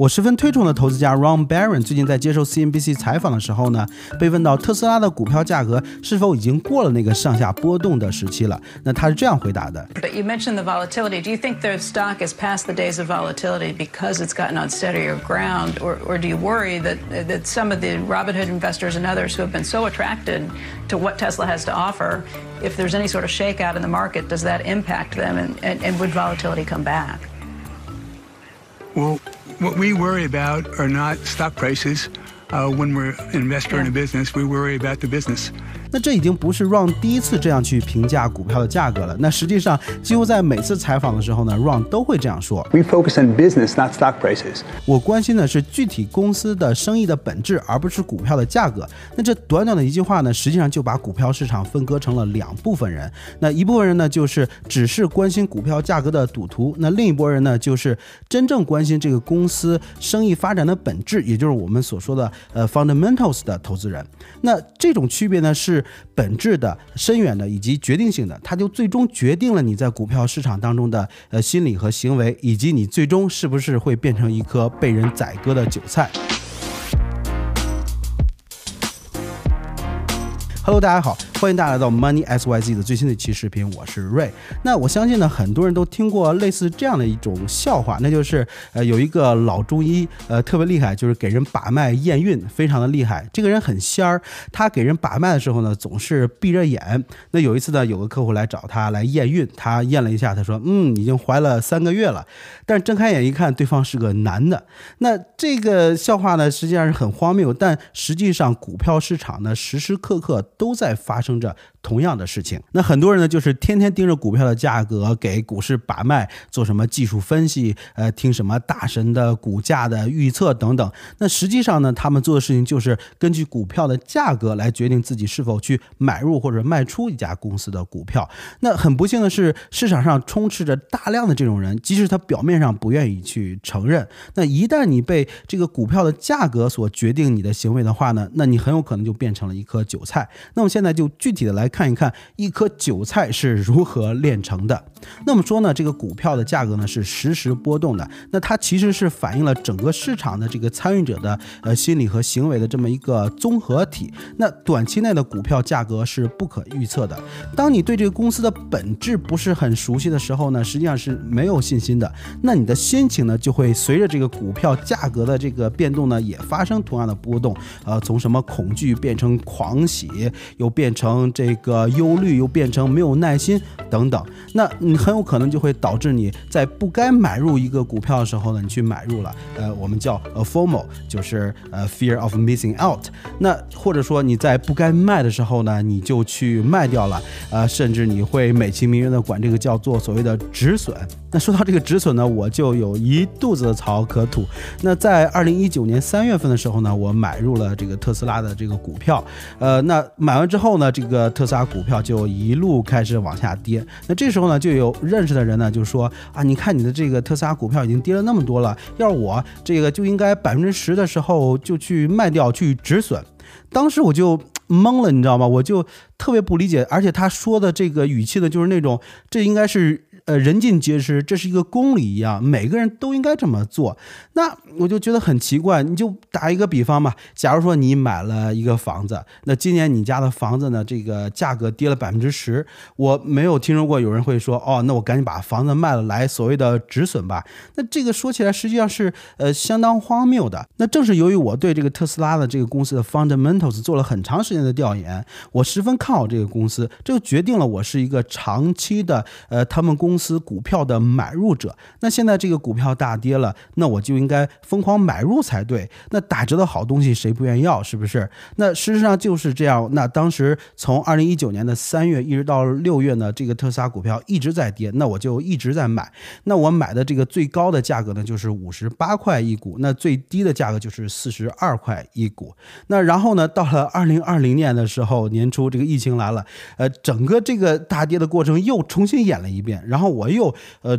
我十分推崇的投资家 Ron Barron 最近在接受 CNBC 采访的时候呢，被问到特斯拉的股票价格是否已经过了那个上下波动的时期了，那他是这样回答的。But you mentioned the volatility. Do you think the stock is past the days of volatility because it's gotten on steadier ground, or, or do you worry that that some of the Robinhood investors and others who have been so attracted to what Tesla has to offer, if there's any sort of shakeout in the market, does that impact them, and, and, and would volatility come back? Well, what we worry about are not stock prices. Uh, when we're an investor in a business, we worry about the business. 那这已经不是 Ron 第一次这样去评价股票的价格了。那实际上，几乎在每次采访的时候呢，Ron 都会这样说。We focus on business, not stock prices. 我关心的是具体公司的生意的本质，而不是股票的价格。那这短短的一句话呢，实际上就把股票市场分割成了两部分人。那一部分人呢，就是只是关心股票价格的赌徒；那另一波人呢，就是真正关心这个公司生意发展的本质，也就是我们所说的呃 fundamentals 的投资人。那这种区别呢，是本质的、深远的以及决定性的，它就最终决定了你在股票市场当中的呃心理和行为，以及你最终是不是会变成一颗被人宰割的韭菜。Hello，大家好，欢迎大家来到 Money S Y Z 的最新的一期视频，我是瑞。那我相信呢，很多人都听过类似这样的一种笑话，那就是呃有一个老中医，呃特别厉害，就是给人把脉验孕，非常的厉害。这个人很仙儿，他给人把脉的时候呢，总是闭着眼。那有一次呢，有个客户来找他来验孕，他验了一下，他说，嗯，已经怀了三个月了。但是睁开眼一看，对方是个男的。那这个笑话呢，实际上是很荒谬，但实际上股票市场呢，时时刻刻都在发生着同样的事情。那很多人呢，就是天天盯着股票的价格，给股市把脉，做什么技术分析，呃，听什么大神的股价的预测等等。那实际上呢，他们做的事情就是根据股票的价格来决定自己是否去买入或者卖出一家公司的股票。那很不幸的是，市场上充斥着大量的这种人，即使他表面上不愿意去承认，那一旦你被这个股票的价格所决定你的行为的话呢，那你很有可能就变成了一颗韭菜。那么现在就具体的来看一看，一颗韭菜是如何炼成的。那么说呢，这个股票的价格呢是实时波动的，那它其实是反映了整个市场的这个参与者的呃心理和行为的这么一个综合体。那短期内的股票价格是不可预测的。当你对这个公司的本质不是很熟悉的时候呢，实际上是没有信心的。那你的心情呢，就会随着这个股票价格的这个变动呢，也发生同样的波动。呃，从什么恐惧变成狂喜，又变成这个忧虑，又变成没有耐心等等。那你很有可能就会导致你在不该买入一个股票的时候呢，你去买入了。呃，我们叫呃 FOMO，就是呃 fear of missing out。那或者说你在不该卖的时候呢，你就去卖掉了。呃，甚至你会美其名曰的管这个叫做所谓的止损。那说到这个止损呢，我就有一肚子的槽可吐。那在二零一九年三月份的时候呢，我买入了这个特斯拉的这个股票。呃，那买完之后呢，这个特斯拉股票就一路开始往下跌。那这时候呢，就有认识的人呢就说啊，你看你的这个特斯拉股票已经跌了那么多了，要是我这个就应该百分之十的时候就去卖掉去止损。当时我就懵了，你知道吗？我就特别不理解，而且他说的这个语气呢，就是那种这应该是。呃，人尽皆知，这是一个公理一样，每个人都应该这么做。那我就觉得很奇怪。你就打一个比方吧，假如说你买了一个房子，那今年你家的房子呢，这个价格跌了百分之十，我没有听说过有人会说，哦，那我赶紧把房子卖了来所谓的止损吧。那这个说起来实际上是呃相当荒谬的。那正是由于我对这个特斯拉的这个公司的 fundamentals 做了很长时间的调研，我十分看好这个公司，这就决定了我是一个长期的呃他们公司。股票的买入者，那现在这个股票大跌了，那我就应该疯狂买入才对。那打折的好东西谁不愿意要？是不是？那事实上就是这样。那当时从二零一九年的三月一直到六月呢，这个特斯拉股票一直在跌，那我就一直在买。那我买的这个最高的价格呢，就是五十八块一股，那最低的价格就是四十二块一股。那然后呢，到了二零二零年的时候，年初这个疫情来了，呃，整个这个大跌的过程又重新演了一遍，然后。然后我又呃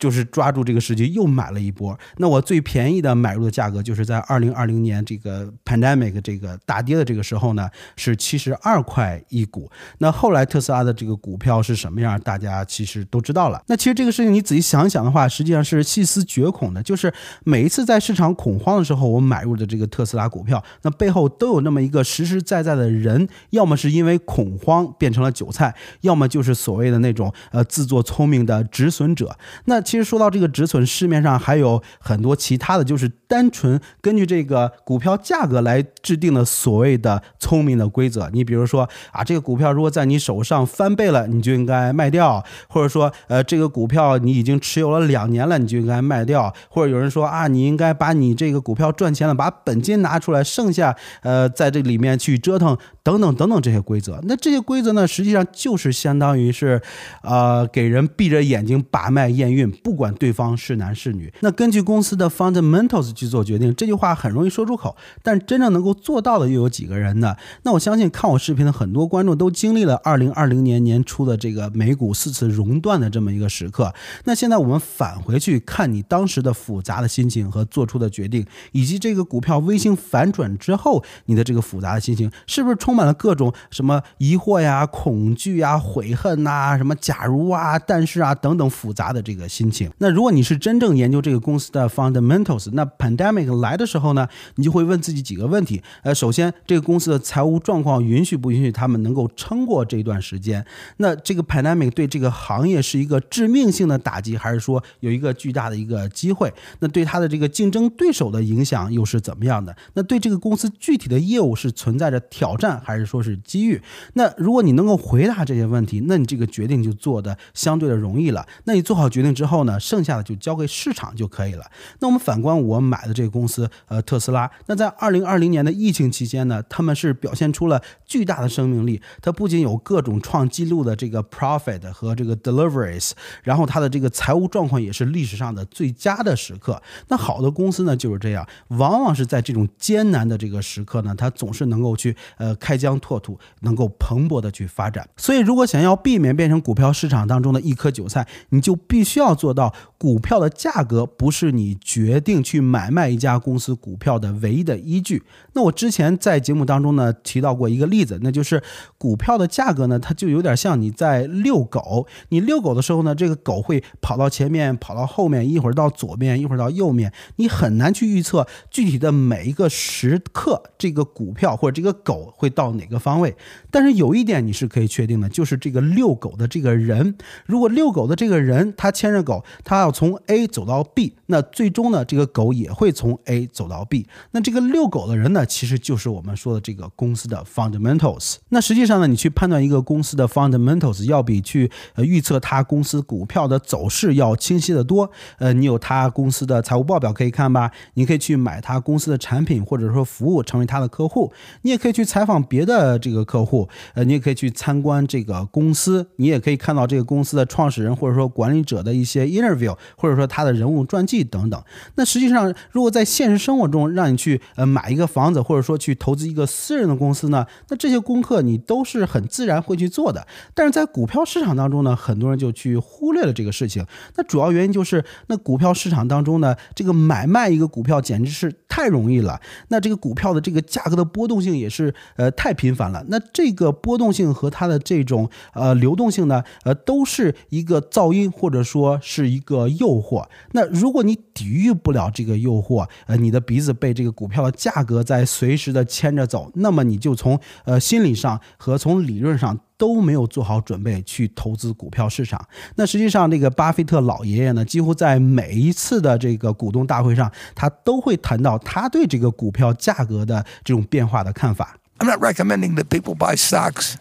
就是抓住这个时机又买了一波。那我最便宜的买入的价格就是在二零二零年这个 pandemic 这个大跌的这个时候呢，是七十二块一股。那后来特斯拉的这个股票是什么样，大家其实都知道了。那其实这个事情你仔细想想的话，实际上是细思绝恐的。就是每一次在市场恐慌的时候，我买入的这个特斯拉股票，那背后都有那么一个实实在在的人，要么是因为恐慌变成了韭菜，要么就是所谓的那种呃自作聪明的止损者。那其实说到这个止损，市面上还有很多其他的就是单纯根据这个股票价格来制定的所谓的聪明的规则。你比如说啊，这个股票如果在你手上翻倍了，你就应该卖掉；或者说呃，这个股票你已经持有了两年了，你就应该卖掉；或者有人说啊，你应该把你这个股票赚钱了，把本金拿出来，剩下呃在这里面去折腾，等等等等这些规则。那这些规则呢，实际上就是相当于是呃给人闭着眼睛把脉验孕。不管对方是男是女，那根据公司的 fundamentals 去做决定，这句话很容易说出口，但真正能够做到的又有几个人呢？那我相信看我视频的很多观众都经历了2020年年初的这个美股四次熔断的这么一个时刻。那现在我们返回去看你当时的复杂的心情和做出的决定，以及这个股票微型反转之后你的这个复杂的心情，是不是充满了各种什么疑惑呀、恐惧呀、悔恨呐、什么假如啊、但是啊等等复杂的这个心。那如果你是真正研究这个公司的 fundamentals，那 pandemic 来的时候呢，你就会问自己几个问题。呃，首先这个公司的财务状况允许不允许他们能够撑过这一段时间？那这个 pandemic 对这个行业是一个致命性的打击，还是说有一个巨大的一个机会？那对它的这个竞争对手的影响又是怎么样的？那对这个公司具体的业务是存在着挑战，还是说是机遇？那如果你能够回答这些问题，那你这个决定就做的相对的容易了。那你做好决定之后。后呢，剩下的就交给市场就可以了。那我们反观我买的这个公司，呃，特斯拉。那在二零二零年的疫情期间呢，他们是表现出了巨大的生命力。它不仅有各种创纪录的这个 profit 和这个 deliveries，然后它的这个财务状况也是历史上的最佳的时刻。那好的公司呢就是这样，往往是在这种艰难的这个时刻呢，它总是能够去呃开疆拓土，能够蓬勃的去发展。所以，如果想要避免变成股票市场当中的一颗韭菜，你就必须要做。做到股票的价格不是你决定去买卖一家公司股票的唯一的依据。那我之前在节目当中呢提到过一个例子，那就是股票的价格呢，它就有点像你在遛狗。你遛狗的时候呢，这个狗会跑到前面，跑到后面，一会儿到左边，一会儿到右面，你很难去预测具体的每一个时刻这个股票或者这个狗会到哪个方位。但是有一点你是可以确定的，就是这个遛狗的这个人，如果遛狗的这个人他牵着狗。它要从 A 走到 B，那最终呢，这个狗也会从 A 走到 B。那这个遛狗的人呢，其实就是我们说的这个公司的 fundamentals。那实际上呢，你去判断一个公司的 fundamentals，要比去呃预测它公司股票的走势要清晰的多。呃，你有它公司的财务报表可以看吧？你可以去买它公司的产品或者说服务，成为它的客户。你也可以去采访别的这个客户，呃，你也可以去参观这个公司，你也可以看到这个公司的创始人或者说管理者的一些。interview 或者说他的人物传记等等，那实际上如果在现实生活中让你去呃买一个房子，或者说去投资一个私人的公司呢，那这些功课你都是很自然会去做的。但是在股票市场当中呢，很多人就去忽略了这个事情。那主要原因就是，那股票市场当中呢，这个买卖一个股票简直是太容易了。那这个股票的这个价格的波动性也是呃太频繁了。那这个波动性和它的这种呃流动性呢，呃都是一个噪音，或者说是。一个诱惑。那如果你你抵御不了这个诱惑，呃，你的鼻子被这个股票的价格在随时的牵着走，那么你就从呃心理上和从理论上都没有做好准备去投资股票市场。那实际上，这个巴菲特老爷爷呢，几乎在每一次的这个股东大会上，他都会谈到他对这个股票价格的这种变化的看法。I'm not recommending that people buy socks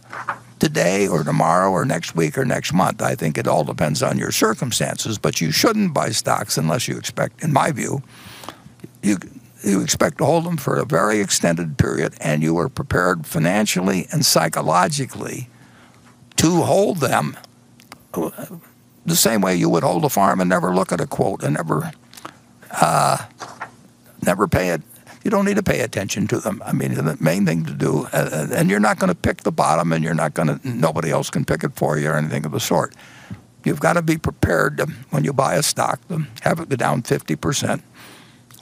today or tomorrow or next week or next month. I think it all depends on your circumstances, but you shouldn't buy stocks unless you expect, in my view, you you expect to hold them for a very extended period and you are prepared financially and psychologically to hold them the same way you would hold a farm and never look at a quote and never uh, never pay it you don't need to pay attention to them. I mean, the main thing to do, uh, uh and you're not going to pick the bottom, and you're not going to, nobody else can pick it for you or anything of the sort. you've got to be prepared to, when you buy a stock to have it go down 50%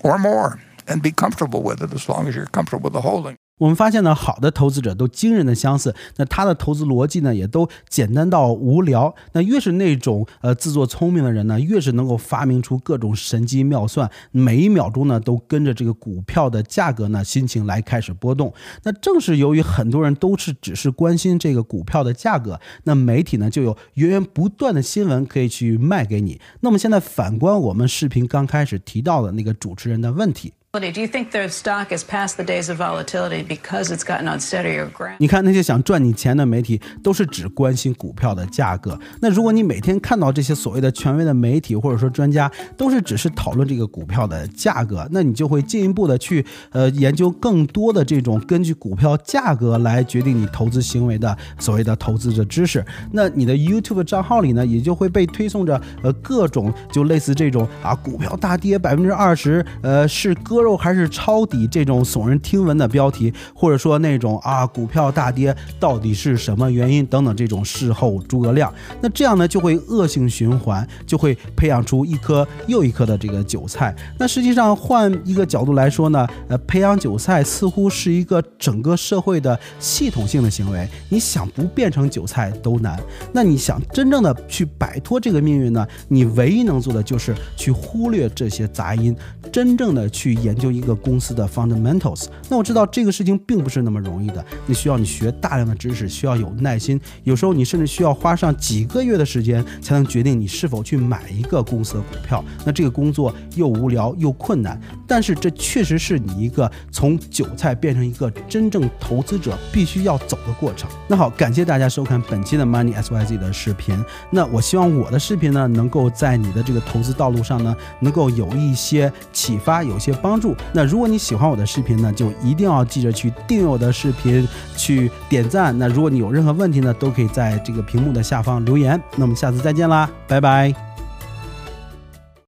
or more and be comfortable with it as long as you're comfortable with the holding. 我们发现呢，好的投资者都惊人的相似，那他的投资逻辑呢，也都简单到无聊。那越是那种呃自作聪明的人呢，越是能够发明出各种神机妙算，每一秒钟呢都跟着这个股票的价格呢心情来开始波动。那正是由于很多人都是只是关心这个股票的价格，那媒体呢就有源源不断的新闻可以去卖给你。那么现在反观我们视频刚开始提到的那个主持人的问题。Do you think their stock is past the days of volatility because it's gotten on steadier ground? 你看那些想赚你钱的媒体，都是只关心股票的价格。那如果你每天看到这些所谓的权威的媒体或者说专家，都是只是讨论这个股票的价格，那你就会进一步的去呃研究更多的这种根据股票价格来决定你投资行为的所谓的投资者知识。那你的 YouTube 账号里呢，也就会被推送着呃各种就类似这种啊股票大跌百分之二十，呃是割。割肉还是抄底这种耸人听闻的标题，或者说那种啊股票大跌到底是什么原因等等这种事后诸葛亮，那这样呢就会恶性循环，就会培养出一颗又一颗的这个韭菜。那实际上换一个角度来说呢，呃，培养韭菜似乎是一个整个社会的系统性的行为，你想不变成韭菜都难。那你想真正的去摆脱这个命运呢？你唯一能做的就是去忽略这些杂音，真正的去研。究一个公司的 fundamentals，那我知道这个事情并不是那么容易的，你需要你学大量的知识，需要有耐心，有时候你甚至需要花上几个月的时间才能决定你是否去买一个公司的股票。那这个工作又无聊又困难，但是这确实是你一个从韭菜变成一个真正投资者必须要走的过程。那好，感谢大家收看本期的 Money S Y Z 的视频。那我希望我的视频呢，能够在你的这个投资道路上呢，能够有一些启发，有些帮帮助。那如果你喜欢我的视频呢，就一定要记着去订阅我的视频，去点赞。那如果你有任何问题呢，都可以在这个屏幕的下方留言。那我们下次再见啦，拜拜。